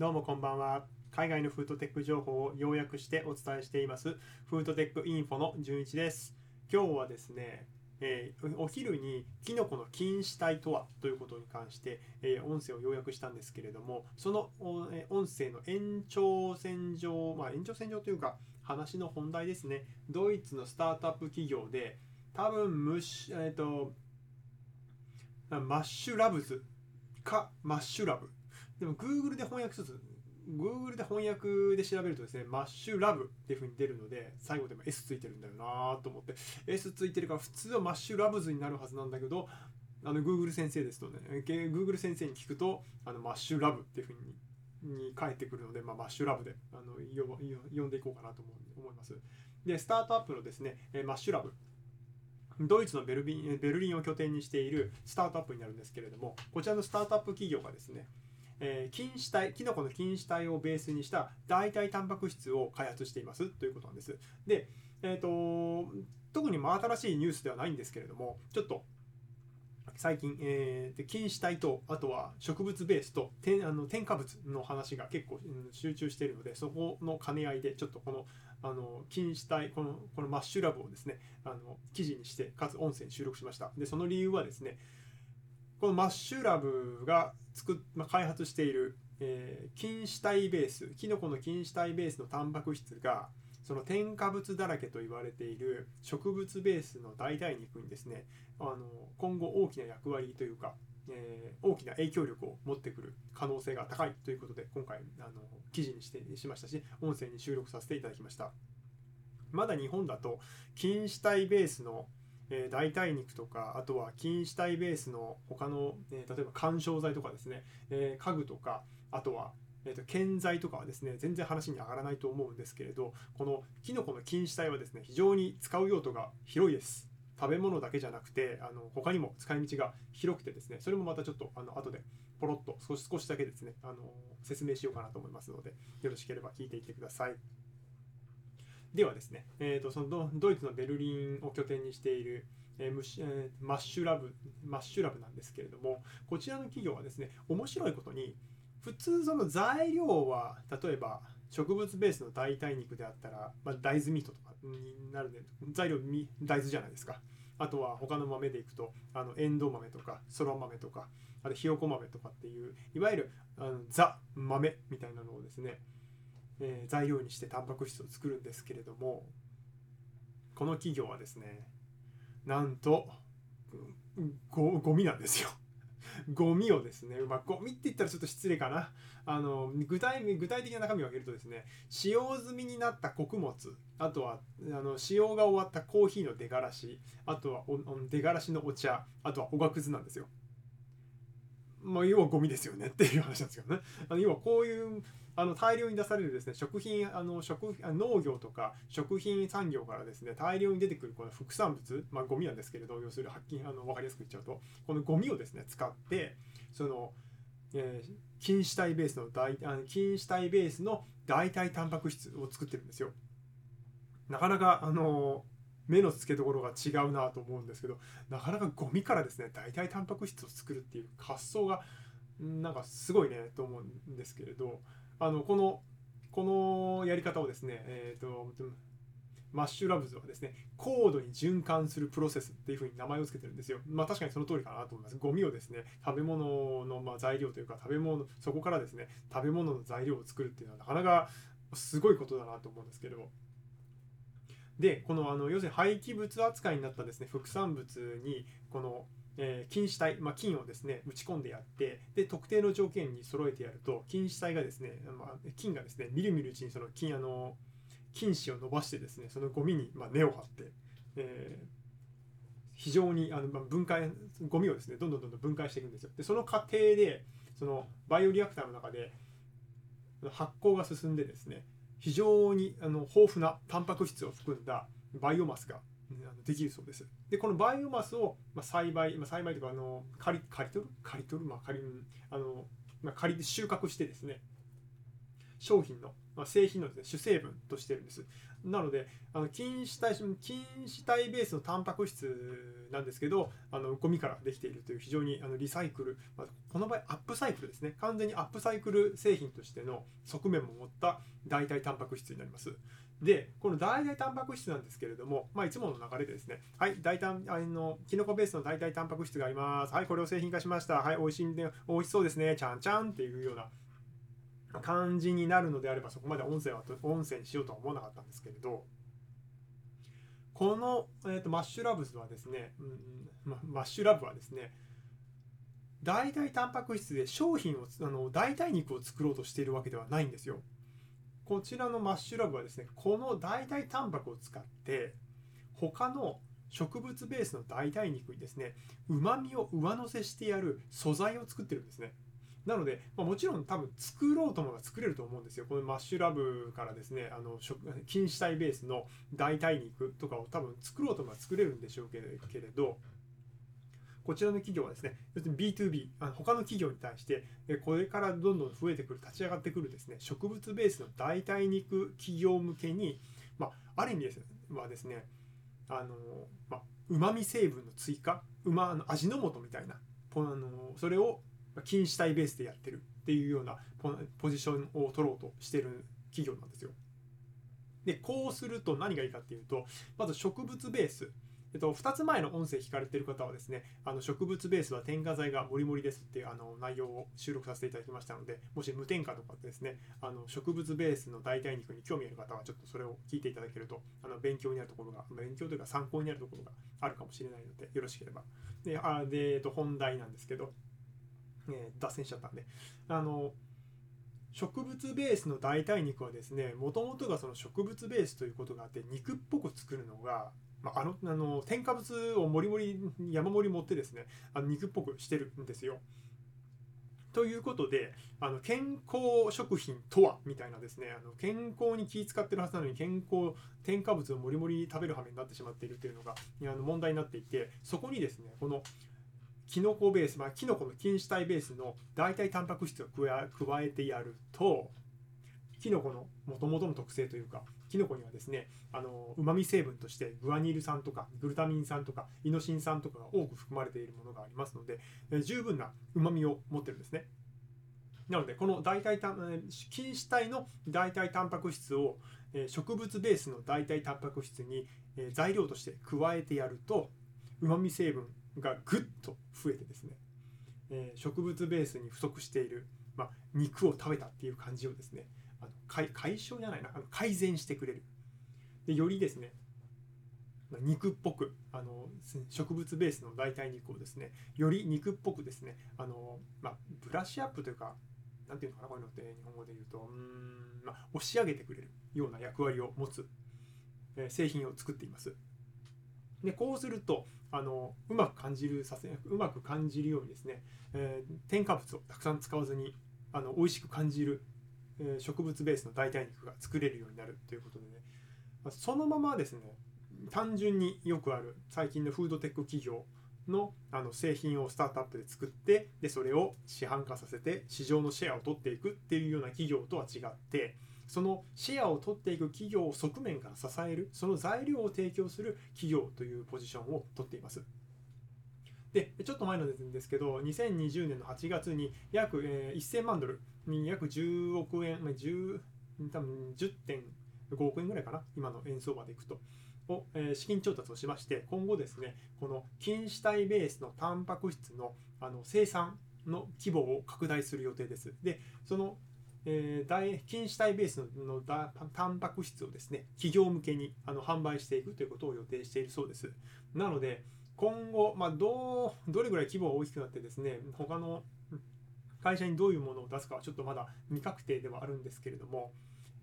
どうもこんばんは。海外のフードテック情報を要約してお伝えしていますフードテックインフォの純一です。今日はですね、えー、お昼にキノコの菌糸体とはということに関して、えー、音声を要約したんですけれどもその、え、音声の延長線上まあ延長線上というか話の本題ですねドイツのスタートアップ企業で多分ムシ、えーと、Mushlabs か Mushlab でも Google で翻訳すると Google で翻訳で調べるとですね、 Mushlab っていう風に出るので、最後でも S ついてるんだよなと思って、S ついてるから普通は Mushlabs になるはずなんだけど、あの Google 先生ですとね、Google 先生に聞くと、あの Mushlab っていう風にに返ってくるので、まあ、 Mushlab であの呼んでいこうかなと思います。で、スタートアップのですね、マッシュラブ。ドイツのベルビンベルリンを拠点にしているスタートアップになるんですけれども、こちらのスタートアップ企業がですね、えー、菌糸体、キノコの菌糸体をベースにした代替タンパク質を開発していますということなんです。で、えーと、特に真新しいニュースではないんですけれども、ちょっと最近、えー、菌糸体とあとは植物ベースと添あの添加物の話が結構、うん、集中しているのでそこの兼ね合いでちょっとこのあの菌糸体このこのマッシュラブをですねあの記事にしてかつ音声に収録しましたでその理由はですねこのマッシュラブが作、まあ、開発している、えー、菌糸体ベースキノコの菌糸体ベースのタンパク質がその添加物だらけと言われている植物ベースの代替肉にですねあの今後大きな役割というか、えー、大きな影響力を持ってくる可能性が高いということで今回あの記事にしてしましたし音声に収録させていただきました。まだ日本だと菌糸体ベースのえー、代替肉とかあとは菌糸体ベースの他の、えー、例えば緩衝材とかですね、えー、家具とかあとはえーと、建材とかはですね全然話に上がらないと思うんですけれどこのキノコの菌糸体はですね非常に使う用途が広いです食べ物だけじゃなくてあの他にも使い道が広くてですねそれもまたちょっとあの後でポロッと少し少しだけですねあの説明しようかなと思いますのでよろしければ聞いていってください。ではですね、えーと、そのドイツのベルリンを拠点にしている、えーえー、 Mushlab Mushlab なんですけれどもこちらの企業はですね面白いことに普通その材料は例えば植物ベースの代替肉であったら、まあ、大豆ミートとかになるんで材料大豆じゃないですか。あとは他の豆でいくとあのエンドウ豆とかそら豆とかあとひよこ豆とかっていういわゆるあのザ豆みたいなのをですねえー、材料にしてタンパク質を作るんですけれどもこの企業はですねなんとゴゴミなんですよ。ゴミをですね、まあ、ゴミって言ったらちょっと失礼かな。あの具体具体的な中身を挙げるとですね、使用済みになった穀物、あとはあの使用が終わったコーヒーの出がらし、あとはお出がらしのお茶、あとはおがくずなんですよ。まあ、要はゴミですよねっていう話なんですよね。あの要はこういうあの大量に出されるですね食品あの食農業とか食品産業からですね大量に出てくるこの副産物まあゴミなんですけれど要するに発禁あの分かりやすく言っちゃうとこのゴミをですね使ってその、えー、菌糸体ベースの代あの菌糸体ベースの代替タンパク質を作ってるんですよ。なかなかあの目の付けどころが違うなと思うんですけどなかなかゴミからですね代替タンパク質を作るっていう発想がなんかすごいねと思うんですけれどあのこのこのやり方をですね、えーと、マッシュラブズはですね、高度に循環するプロセスっていうふうに名前を付けてるんですよ。まあ確かにその通りかなと思います。ゴミをですね、食べ物のま材料というか、食べ物、そこからですね、食べ物の材料を作るっていうのはなかなかすごいことだなと思うんですけど、で、このあの要するに廃棄物扱いになったですね、副産物に、このえー、菌糸体、まあ、菌をですね打ち込んでやってで特定の条件に揃えてやると菌糸体がですね、まあ、菌がですねみるみるうちにその菌あの菌糸を伸ばしてですねそのゴミに、まあ、根を張って、えー、非常にあの、まあ、分解ゴミをですねどんどんどんどん分解していくんですよ。でその過程でそのバイオリアクターの中で発酵が進んでですね非常にあの豊富なタンパク質を含んだバイオマスができるそうです。で、このバイオマスを、まあ、栽培、まあ、栽培というか、あの、刈り、刈り取る？刈り取る？まあ、刈り、あの、まあ、刈りで収穫してですね、商品の、まあ、製品のです、ね、主成分としてるんです。なのであの菌糸体菌糸体ベースのタンパク質なんですけどあのゴミからできているという非常にあのリサイクル、まあ、この場合アップサイクルですね完全にアップサイクル製品としての側面も持った代替タンパク質になります。で、この代替タンパク質なんですけれども、まあ、いつもの流れでですね、はい、代替あのキノコベースの代替タンパク質があります。はい、これを製品化しました。はい、美味しいんで、美味しそうですね。ちゃんちゃんっていうような感じになるのであればそこまで音声は音声にしようとは思わなかったんですけれどこの、えーと、 Mushlabs はですね、うんま、 Mushlab はですね代替タンパク質で商品をあの代替肉を作ろうとしているわけではないんですよ。こちらのマッシュラブはですねこの代替タンパクを使って他の植物ベースの代替肉にですねうまみを上乗せしてやる素材を作ってるんですね。なので、まあ、もちろん多分作ろうと思えば作れると思うんですよ。このマッシュラブからですね、あの菌糸体ベースの代替肉とかを多分作ろうと思えば作れるんでしょうけれど、こちらの企業はですね、要するに B2B、他の企業に対して、これからどんどん増えてくる、立ち上がってくるですね、植物ベースの代替肉企業向けに、まあ、ある意味ですはですね、あのまあ、旨味成分の追加、うまの味の素みたいな、あのそれを禁止体ベースでやってるっていうようなポジションを取ろうとしてる企業なんですよ。でこうすると何がいいかっていうとまず植物ベースえっと、2つ前の音声聞かれてる方はですね、あの植物ベースは添加剤がもりもりですっていうあの内容を収録させていただきましたので、もし無添加とかですね、あの植物ベースの代替肉に興味ある方はちょっとそれを聞いていただけると、あの勉強になるところが、勉強というか参考になるところがあるかもしれないので、よろしければ。で、あでえっと、本題なんですけど、えー、脱線しちゃったんであの植物ベースの代替肉はですねもともとがその植物ベースということがあって肉っぽく作るのが、まあ、あのあの添加物をもりもり山盛り持ってですねあの肉っぽくしてるんですよ。ということであの健康食品とはみたいなですねあの健康に気使ってるはずなのに健康添加物をもりもり食べる羽目になってしまっているというのがあの問題になっていてそこにですねこのキノコベース、まあ、キノコの菌糸体ベースの代替タンパク質を加えてやるとキノコのもともとの特性というかキノコにはですねうまみ成分としてグアニル酸とかグルタミン酸とかイノシン酸とかが多く含まれているものがありますので、え十分なうまみを持ってるんですね。なのでこの代替菌糸体の代替タンパク質を植物ベースの代替タンパク質に材料として加えてやるとうまみ成分がぐっと増えてですね、え、植物ベースに不足している、まあ、肉を食べたっていう感じをですね解解消じゃないなあの改善してくれるでよりですね肉っぽくあの植物ベースの代替肉をですねより肉っぽくですねあの、まあ、ブラッシュアップというか何ていうのかなこういうのって日本語で言うとうん、まあ、押し上げてくれるような役割を持つ、えー、製品を作っています。でこうするとあのうまく感じるさせうまく感じるようにですね、えー、添加物をたくさん使わずにあの美味しく感じる、え、植物ベースの代替肉が作れるようになるということでね、ま、そのままですね単純によくある最近のフードテック企業のあの製品をスタートアップで作ってでそれを市販化させて市場のシェアを取っていくっていうような企業とは違ってそのシェアを取っていく企業を側面から支えるその材料を提供する企業というポジションを取っています。でちょっと前のですけど2020年の8月に約、えー、1000万ドルに約10億円、まあ、10多分10.5億円ぐらいかな今の円相場でいくと。を、えー、資金調達をしまして今後ですねこの菌糸体ベースのタンパク質のあの生産の規模を拡大する予定です。でそのえー、菌糸体ベースのタンパク質をですね企業向けにあの販売していくということを予定しているそうですなので今後、まあ、どうどれぐらい規模が大きくなってですね他の会社にどういうものを出すかはちょっとまだ未確定ではあるんですけれども、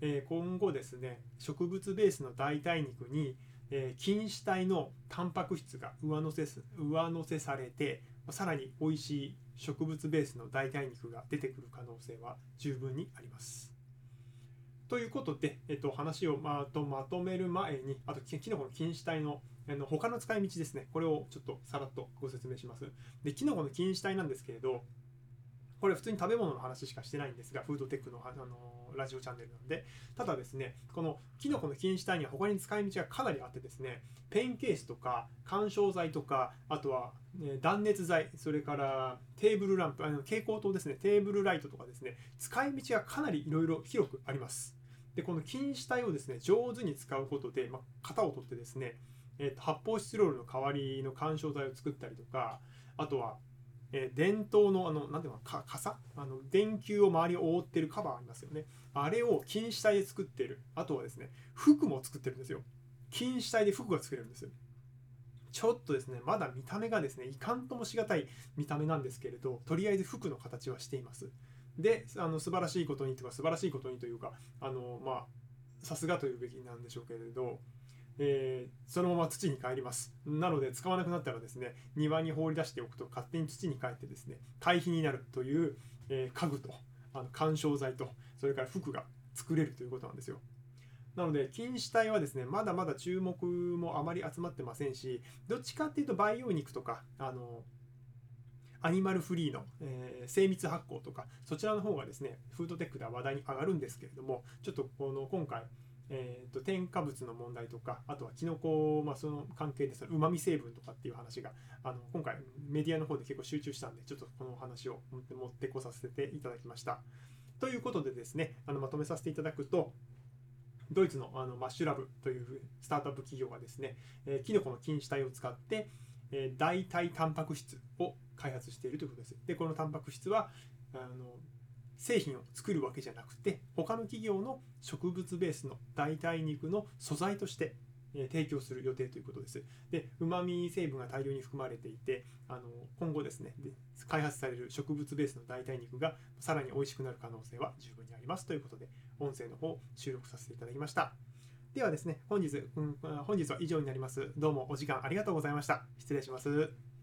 えー、今後ですね植物ベースの代替肉に、えー、菌糸体のタンパク質が上乗せ上乗せされてさらに美味しい植物ベースの代替肉が出てくる可能性は十分にあります。ということで、えっと、話をまとまとめる前にあとキノコの菌糸体のあの他の使い道ですね。これをちょっとさらっとご説明します。でキノコの菌糸体なんですけれどこれ普通に食べ物の話しかしてないんですがフードテックのあのラジオチャンネルなんで。ただですねこのキノコの菌糸体には他に使い道がかなりあってですねペンケースとか緩衝材とかあとは、断熱材それからテーブルランプあの蛍光灯ですね。テーブルライトとかですね使い道がかなりいろいろ広くあります。でこの菌糸体をですね上手に使うことで、まあ、型を取ってですね、えーと、発泡スチロールの代わりの緩衝材を作ったりとかあとはえー、電灯のあのなんていうのか傘？あの電球を周りを覆ってるカバーありますよね。あれを菌糸体で作ってる。あとはですね服も作ってるんですよ。菌糸体で服が作れるんですちょっとですねまだ見た目がですねいかんともしがたい見た目なんですけれどとりあえず服の形はしています。であの素晴らしいことにとか素晴らしいことにというかあのまあさすがというべきなんでしょうけれどえー、そのまま土に帰ります。なので使わなくなったらですね庭に放り出しておくと勝手に土に帰ってですね堆肥になるという、えー、家具とあの緩衝材とそれから服が作れるということなんですよ。なので菌糸体はですねまだまだ注目もあまり集まってませんしどっちかっていうと培養肉とかあのアニマルフリーの、えー、精密発酵とかそちらの方がですねフードテックでは話題に上がるんですけれどもちょっとこの今回えーと、添加物の問題とかあとはキノコ、まあ、その関係でうまみ成分とかっていう話があの今回メディアの方で結構集中したんでちょっとこのお話を持ってこさせていただきました。ということでですねあのまとめさせていただくとドイツのあのマッシュラブというスタートアップ企業がですね、えー、キノコの菌糸体を使って、えー、代替タンパク質を開発しているということです。でこのタンパク質はあの製品を作るわけじゃなくて他の企業の植物ベースの代替肉の素材として提供する予定ということです。で、うまみ成分が大量に含まれていて、あの今後ですねで、開発される植物ベースの代替肉がさらに美味しくなる可能性は十分にありますということで、音声の方収録させていただきました。ではですね、本日、うん、本日は以上になります。どうもお時間ありがとうございました。失礼します。